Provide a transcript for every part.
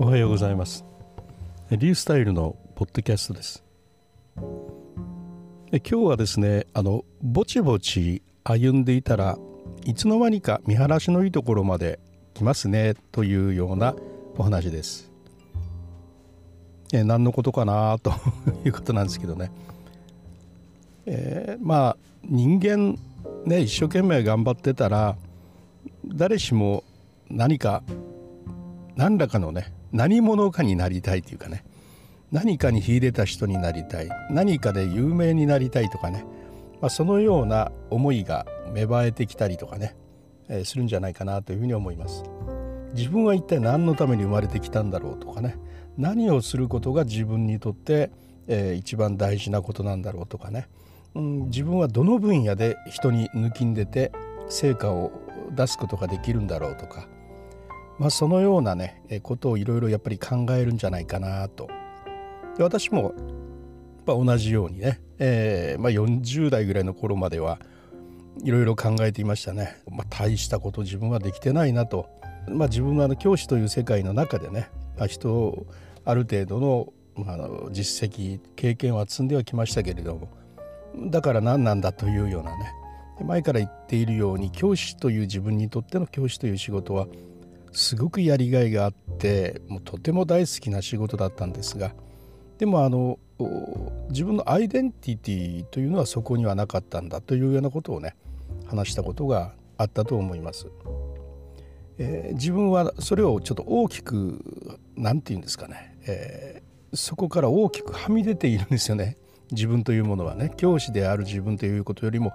おはようございます。リースタイルのポッドキャストです。今日はですねあのぼちぼち歩んでいたらいつの間にか見晴らしのいいところまで来ますねというようなお話です。え何のことかなと いうことなんですけどね、えー、まあ人間ね一生懸命頑張ってたら誰しも何か何らかのね何者かになりたいというかね。何かに秀でた人になりたい。何かで有名になりたいとかね、まあ、そのような思いが芽生えてきたりとかね、えー、するんじゃないかなというふうに思います。自分は一体何のために生まれてきたんだろうとかね。何をすることが自分にとって、えー、一番大事なことなんだろうとかね、うん、自分はどの分野で人に抜きんでて成果を出すことができるんだろうとか、まあ、そのようなねことをいろいろやっぱり考えるんじゃないかなと。で私もや同じようにね、えーまあ、40代ぐらいの頃まではいろいろ考えていましたね、まあ、大したこと自分はできてないなと、まあ、自分はあの教師という世界の中でね、まあ、人をある程度の,、まあ、の実績経験は積んではきましたけれどもだから何なんだというようなね。前から言っているように教師という自分にとっての教師という仕事はすごくやりがいがあってもうとても大好きな仕事だったんですがでもあの自分のアイデンティティというのはそこにはなかったんだというようなことをね話したことがあったと思います。えー、自分はそれをちょっと大きく何て言うんですかね、えー、そこから大きくはみ出ているんですよね自分というものはね教師である自分ということよりも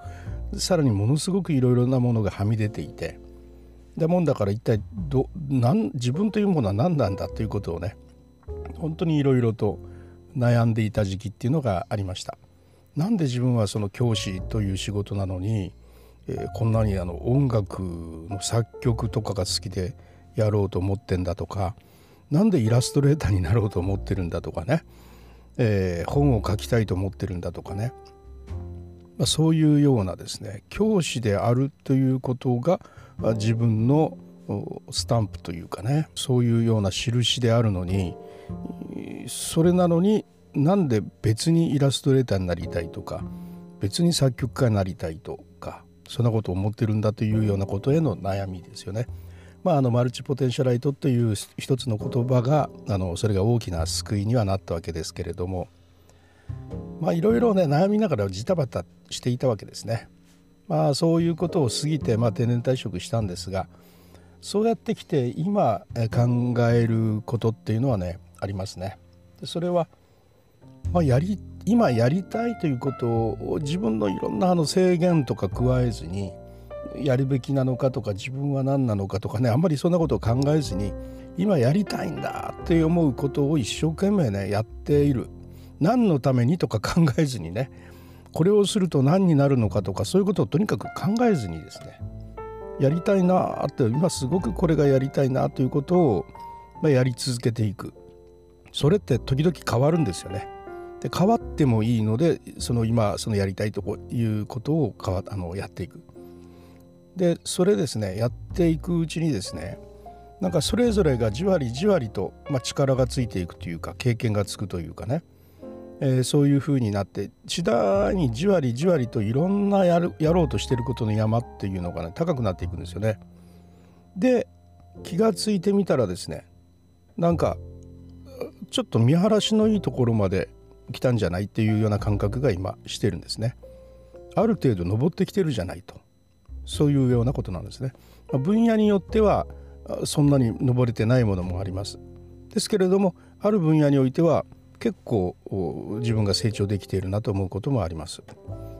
さらにものすごくいろいろなものがはみ出ていてだもんだから一体どなん自分というものは何なんだということをね本当にいろいろと悩んでいた時期っていうのがありました。なんで自分はその教師という仕事なのに、えー、こんなにあの音楽の作曲とかが好きでやろうと思ってんだとか何でイラストレーターになろうと思ってるんだとかね、えー、本を書きたいと思ってるんだとかね、まあ、そういうようなですね教師であるということが自分のスタンプというかねそういうような印であるのにそれなのになんで別にイラストレーターになりたいとか別に作曲家になりたいとかそんなことを思ってるんだというようなことへの悩みですよね。まあ、あのマルチポテンシャライトという一つの言葉があのそれが大きな救いにはなったわけですけれどもまあいろいろね悩みながらジタバタしていたわけですね。まあそういうことを過ぎて、まあ、定年退職したんですがそうやってきて今考えることっていうのはねありますね。でそれは、まあ、やり今やりたいということを自分のいろんなあの制限とか加えずにやるべきなのかとか自分は何なのかとかねあんまりそんなことを考えずに今やりたいんだって思うことを一生懸命ねやっている何のためにとか考えずにねこれをすると何になるのかとかそういうことをとにかく考えずにですねやりたいなって今すごくこれがやりたいなということを、まやり続けていくそれって時々変わるんですよね。で変わってもいいのでその今そのやりたいということを変わあのやっていく。でそれですねやっていくうちにですねなんかそれぞれがじわりじわりと、まあ、力がついていくというか経験がつくというかね、えー、そういうふうになって次第にじわりじわりといろんなやるやろうとしてることの山っていうのがね高くなっていくんですよね。で気がついてみたらですねなんかちょっと見晴らしのいいところまで来たんじゃないっていうような感覚が今してるんですね。ある程度登ってきてるじゃないとそういうようなことなんですね。分野によってはそんなに登れてないものもあります。ですけれどもある分野においては結構自分が成長できているなと思うこともあります。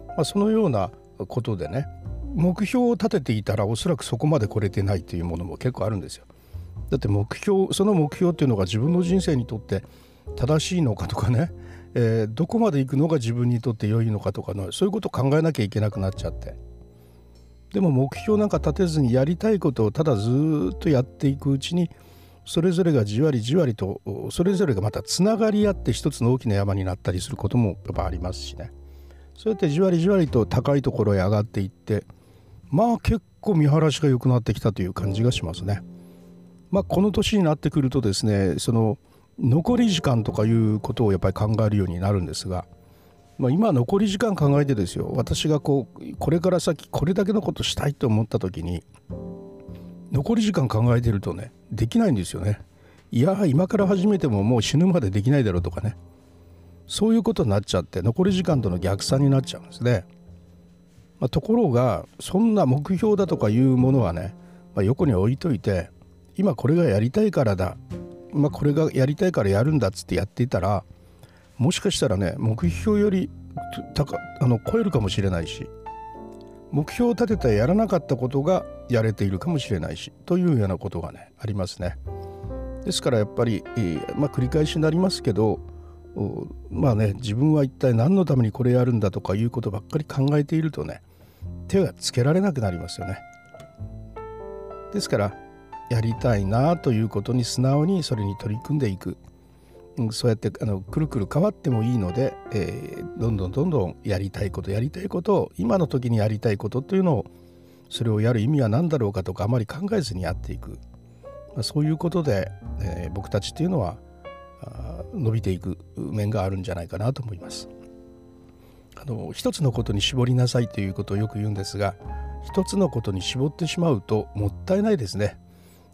まあ、そのようなことでね目標を立てていたらおそらくそこまで来れてないというものも結構あるんですよ。だって目標その目標っていうのが自分の人生にとって正しいのかとかね、えー、どこまで行くのが自分にとって良いのかとかのそういうことを考えなきゃいけなくなっちゃってでも目標なんか立てずにやりたいことをただずっとやっていくうちにそれぞれがじわりじわりとそれぞれがまたつながり合って一つの大きな山になったりすることもやっぱありますしねそうやってじわりじわりと高いところへ上がっていってまあ結構見晴らしが良くなってきたという感じがしますね。まあ、この年になってくるとですねその残り時間とかいうことをやっぱり考えるようになるんですが、まあ、今残り時間考えてですよ私がこうこれから先これだけのことしたいと思った時に残り時間考えてるとねできないんですよね。いや今から始めてももう死ぬまでできないだろうとかね。そういうことになっちゃって残り時間との逆算になっちゃうんですね、まあ、ところがそんな目標だとかいうものはね、まあ、横に置いといて今これがやりたいからだ、まあ、これがやりたいからやるんだっつってやっていたらもしかしたらね目標よりあの超えるかもしれないし目標を立ててやらなかったことがやれているかもしれないしというようなことがねありますね。ですからやっぱり、まあ、繰り返しになりますけどまあね自分は一体何のためにこれやるんだとかいうことばっかり考えているとね手がつけられなくなりますよね。ですからやりたいなということに素直にそれに取り組んでいくそうやってあのくるくる変わってもいいので、えー、どんどんどんどんやりたいことやりたいことを今の時にやりたいことというのをそれをやる意味は何だろうかとかあまり考えずにやっていく、まあ、そういうことで、えー、僕たちっていうのは伸びていく面があるんじゃないかなと思います。あの一つのことに絞りなさいということをよく言うんですが一つのことに絞ってしまうともったいないですね。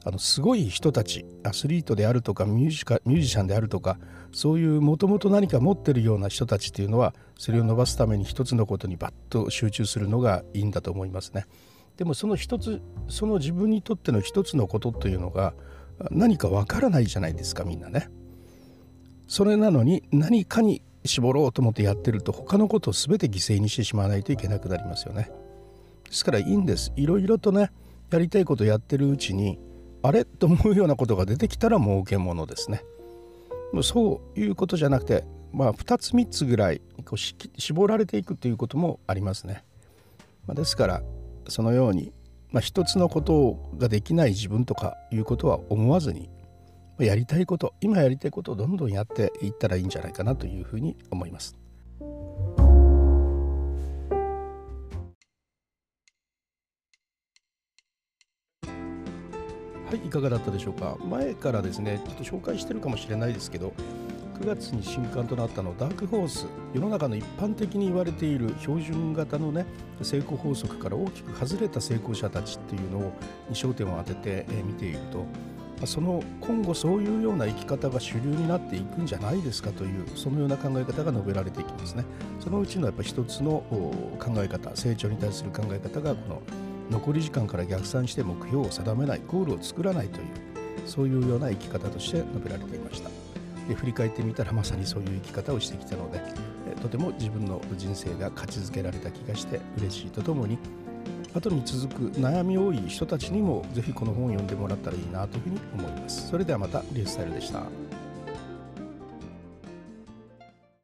あのすごい人たちアスリートであるとかミュージカミュージシャンであるとかそういうもともと何か持ってるような人たちっていうのはそれを伸ばすために一つのことにバッと集中するのがいいんだと思いますね。でもその一つその自分にとっての一つのことというのが何かわからないじゃないですかみんなね。それなのに何かに絞ろうと思ってやってると他のことを全て犠牲にしてしまわないといけなくなりますよね。ですからいいんです。いろいろとねやりたいことやってるうちにあれ？と思うようなことが出てきたら儲けものですね。そういうことじゃなくて、まあ、2つ3つぐらいこう絞られていくということもありますね。まあ、ですからそのように、まあ、一つのことができない自分とかいうことは思わずにやりたいこと今やりたいことをどんどんやっていったらいいんじゃないかなというふうに思います。はいいかがだったでしょうか？前からですねちょっと紹介してるかもしれないですけど9月に新刊となったのダークホース世の中の一般的に言われている標準型のね成功法則から大きく外れた成功者たちっていうのに焦点を当てて見ているとその今後そういうような生き方が主流になっていくんじゃないですかというそのような考え方が述べられていきますね。そのうちのやっぱ一つの考え方成長に対する考え方がこの残り時間から逆算して目標を定めないゴールを作らないというそういうような生き方として述べられていました。で振り返ってみたらまさにそういう生き方をしてきたのでとても自分の人生が勝ちづけられた気がして嬉しいとともに後に続く悩み多い人たちにもぜひこの本を読んでもらったらいいなというふうに思います。それではまたリュースタイルでした。